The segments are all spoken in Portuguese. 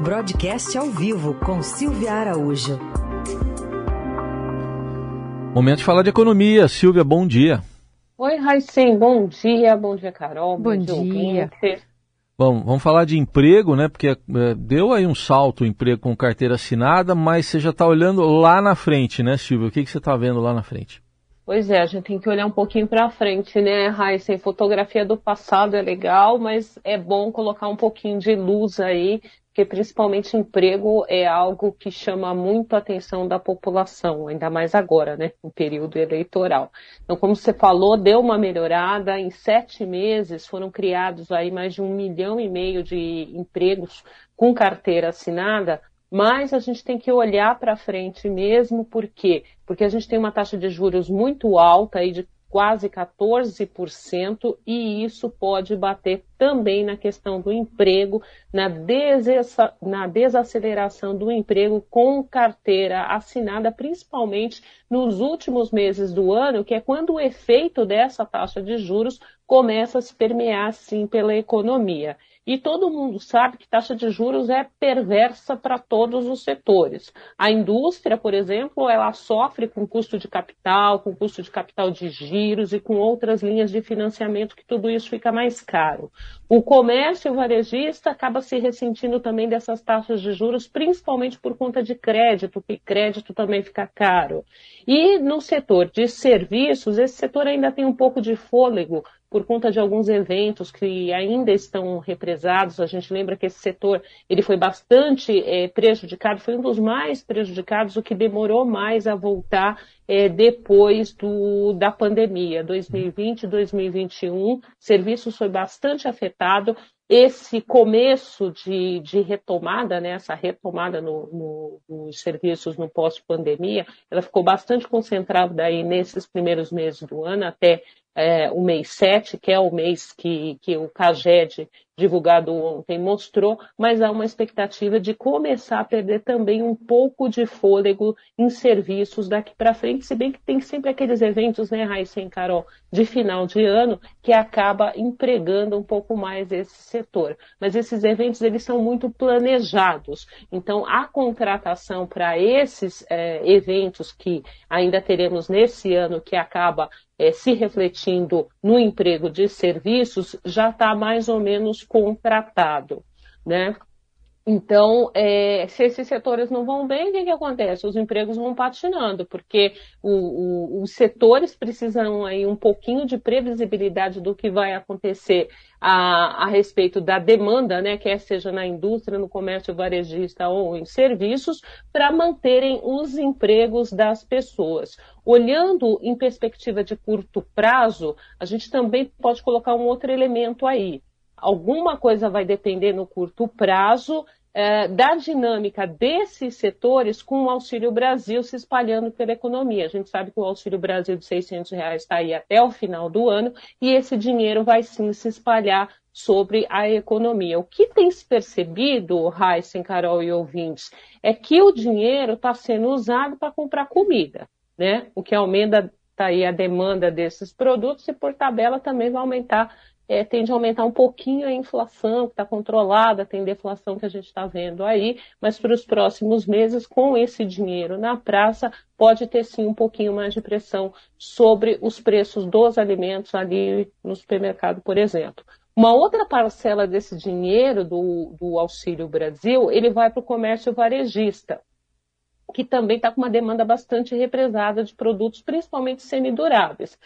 Broadcast ao vivo com Silvia Araújo. Momento de falar de economia. Silvia, bom dia. Oi, Raicem, bom dia. Bom dia, Carol. Bom, bom dia. dia. Bom, vamos falar de emprego, né? Porque é, deu aí um salto o emprego com carteira assinada, mas você já está olhando lá na frente, né, Silvia? O que, que você está vendo lá na frente? Pois é, a gente tem que olhar um pouquinho para frente, né, Raíssa? Fotografia do passado é legal, mas é bom colocar um pouquinho de luz aí porque principalmente emprego é algo que chama muito a atenção da população, ainda mais agora, né, no período eleitoral. Então, como você falou, deu uma melhorada, em sete meses foram criados aí mais de um milhão e meio de empregos com carteira assinada, mas a gente tem que olhar para frente mesmo, por quê? Porque a gente tem uma taxa de juros muito alta aí de quase 14%, e isso pode bater também na questão do emprego, na, na desaceleração do emprego com carteira assinada, principalmente nos últimos meses do ano, que é quando o efeito dessa taxa de juros começa a se permear, sim, pela economia. E todo mundo sabe que taxa de juros é perversa para todos os setores. A indústria, por exemplo, ela sofre com custo de capital, com custo de capital de giros e com outras linhas de financiamento que tudo isso fica mais caro. O comércio varejista acaba se ressentindo também dessas taxas de juros, principalmente por conta de crédito, que crédito também fica caro. E no setor de serviços, esse setor ainda tem um pouco de fôlego por conta de alguns eventos que ainda estão represados. A gente lembra que esse setor ele foi bastante é, prejudicado, foi um dos mais prejudicados, o que demorou mais a voltar é, depois do, da pandemia. 2020, 2021, serviços foi bastante afetado. Esse começo de, de retomada, né, essa retomada no, no, nos serviços no pós-pandemia, ela ficou bastante concentrada aí nesses primeiros meses do ano, até é, o mês 7, que é o mês que, que o CAGED, divulgado ontem, mostrou, mas há uma expectativa de começar a perder também um pouco de fôlego em serviços daqui para frente, se bem que tem sempre aqueles eventos, né, Raíssa e Carol, de final de ano, que acaba empregando um pouco mais esse setor. Mas esses eventos, eles são muito planejados. Então, a contratação para esses é, eventos que ainda teremos nesse ano, que acaba é, se refletindo no emprego de serviços, já está mais ou menos contratado, né? Então, é, se esses setores não vão bem, o que, que acontece? Os empregos vão patinando, porque o, o, os setores precisam aí um pouquinho de previsibilidade do que vai acontecer a, a respeito da demanda, né, quer seja na indústria, no comércio varejista ou em serviços, para manterem os empregos das pessoas. Olhando em perspectiva de curto prazo, a gente também pode colocar um outro elemento aí alguma coisa vai depender no curto prazo é, da dinâmica desses setores com o Auxílio Brasil se espalhando pela economia. A gente sabe que o Auxílio Brasil de 600 reais está aí até o final do ano e esse dinheiro vai sim se espalhar sobre a economia. O que tem se percebido, Heisen, Carol e ouvintes, é que o dinheiro está sendo usado para comprar comida, né? O que aumenta tá aí a demanda desses produtos e por tabela também vai aumentar é, tende a aumentar um pouquinho a inflação, que está controlada, tem deflação que a gente está vendo aí, mas para os próximos meses, com esse dinheiro na praça, pode ter sim um pouquinho mais de pressão sobre os preços dos alimentos ali no supermercado, por exemplo. Uma outra parcela desse dinheiro do, do Auxílio Brasil, ele vai para o comércio varejista, que também está com uma demanda bastante represada de produtos, principalmente semiduráveis.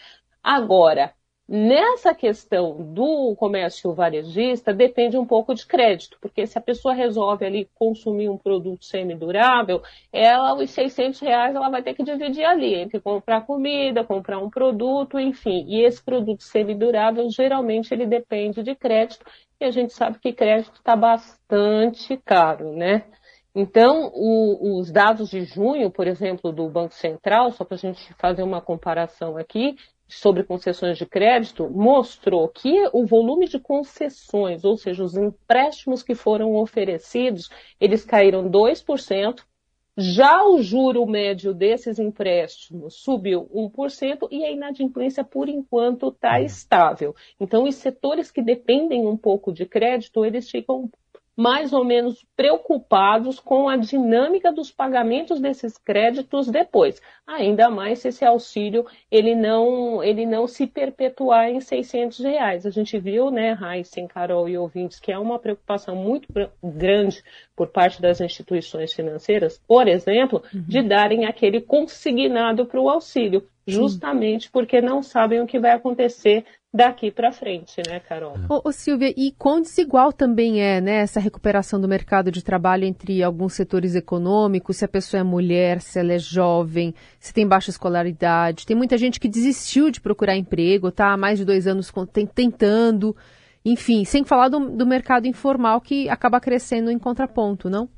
Agora, Nessa questão do comércio varejista, depende um pouco de crédito, porque se a pessoa resolve ali consumir um produto semidurável, ela, os 600 reais, ela vai ter que dividir ali, entre comprar comida, comprar um produto, enfim. E esse produto semidurável, geralmente, ele depende de crédito, e a gente sabe que crédito está bastante caro, né? Então, o, os dados de junho, por exemplo, do Banco Central, só para a gente fazer uma comparação aqui, sobre concessões de crédito mostrou que o volume de concessões, ou seja, os empréstimos que foram oferecidos, eles caíram 2%. Já o juro médio desses empréstimos subiu 1% e a inadimplência, por enquanto, está uhum. estável. Então, os setores que dependem um pouco de crédito, eles ficam mais ou menos preocupados com a dinâmica dos pagamentos desses créditos depois. Ainda mais se esse auxílio ele não, ele não se perpetuar em 600 reais. A gente viu, né, Raíssen, Carol e ouvintes, que é uma preocupação muito grande por parte das instituições financeiras, por exemplo, uhum. de darem aquele consignado para o auxílio justamente porque não sabem o que vai acontecer daqui para frente, né, Carol? Ô, ô, Silvia, e quão desigual também é né, essa recuperação do mercado de trabalho entre alguns setores econômicos, se a pessoa é mulher, se ela é jovem, se tem baixa escolaridade. Tem muita gente que desistiu de procurar emprego, tá há mais de dois anos tentando. Enfim, sem falar do, do mercado informal que acaba crescendo em contraponto, não?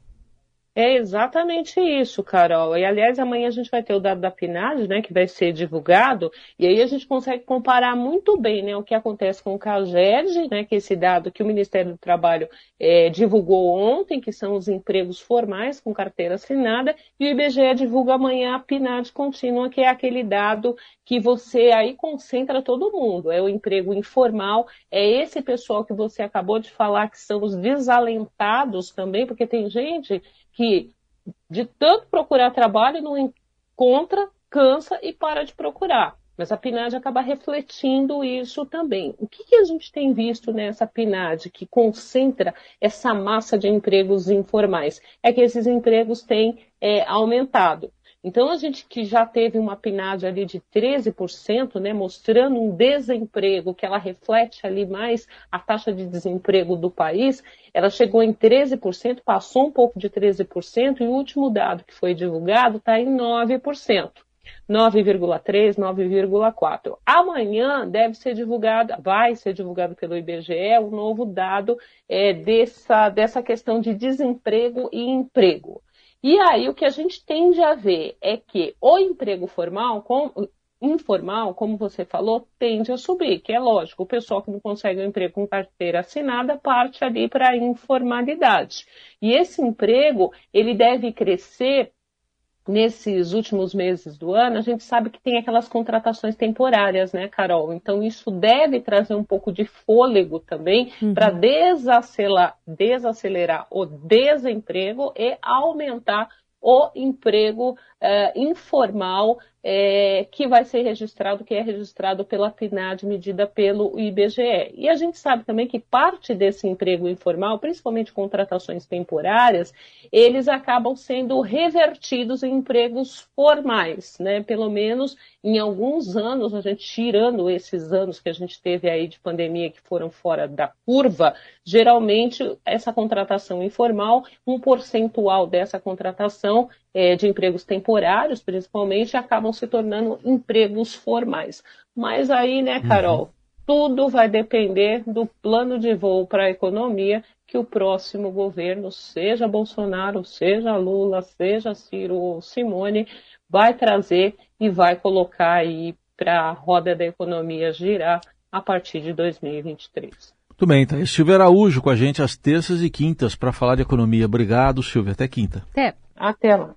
É exatamente isso, Carol. E aliás, amanhã a gente vai ter o dado da PNAD, né, que vai ser divulgado, e aí a gente consegue comparar muito bem, né, o que acontece com o CAGED, né, que é esse dado que o Ministério do Trabalho é, divulgou ontem, que são os empregos formais com carteira assinada, e o IBGE divulga amanhã a PNAD contínua, que é aquele dado que você aí concentra todo mundo. É o emprego informal, é esse pessoal que você acabou de falar que são os desalentados também, porque tem gente que de tanto procurar trabalho não encontra, cansa e para de procurar. Mas a PNAD acaba refletindo isso também. O que, que, a gente tem visto nessa PNAD que concentra essa massa de empregos informais? É que esses empregos têm é, aumentado. Então, a gente que já teve uma PNAD ali de 13%, né, mostrando um desemprego, que ela reflete ali mais a taxa de desemprego do país, ela chegou em 13%, passou um pouco de 13%, e o último dado que foi divulgado está em 9%. 9,3, 9,4. Amanhã deve ser divulgado, vai ser divulgado pelo IBGE o um novo dado é, dessa, dessa questão de desemprego e emprego. E aí o que a gente tende a ver é que o emprego formal, com, informal, como você falou, tende a subir, que é lógico, o pessoal que não consegue um emprego com carteira assinada parte ali para a informalidade. E esse emprego, ele deve crescer nesses últimos meses do ano, a gente sabe que tem aquelas contratações temporárias, né, Carol? Então, isso deve trazer um pouco de fôlego também uhum. para desacelerar, desacelerar o desemprego e aumentar o emprego uh, informal é, que vai ser registrado, que é registrado pela PNAD, medida pelo IBGE. E a gente sabe também que parte desse emprego informal, principalmente contratações temporárias, eles acabam sendo revertidos em empregos formais, né? Pelo menos em alguns anos, a gente tirando esses anos que a gente teve aí de pandemia que foram fora da curva, geralmente essa contratação informal, um percentual dessa contratação é, de empregos temporários, principalmente, acabam se tornando empregos formais. Mas aí, né, Carol, uhum. tudo vai depender do plano de voo para a economia que o próximo governo, seja Bolsonaro, seja Lula, seja Ciro ou Simone, vai trazer e vai colocar aí para a roda da economia girar a partir de 2023. Muito bem, tá. Silvio Araújo com a gente às terças e quintas para falar de economia. Obrigado, Silvio. Até quinta. Até. Até lá.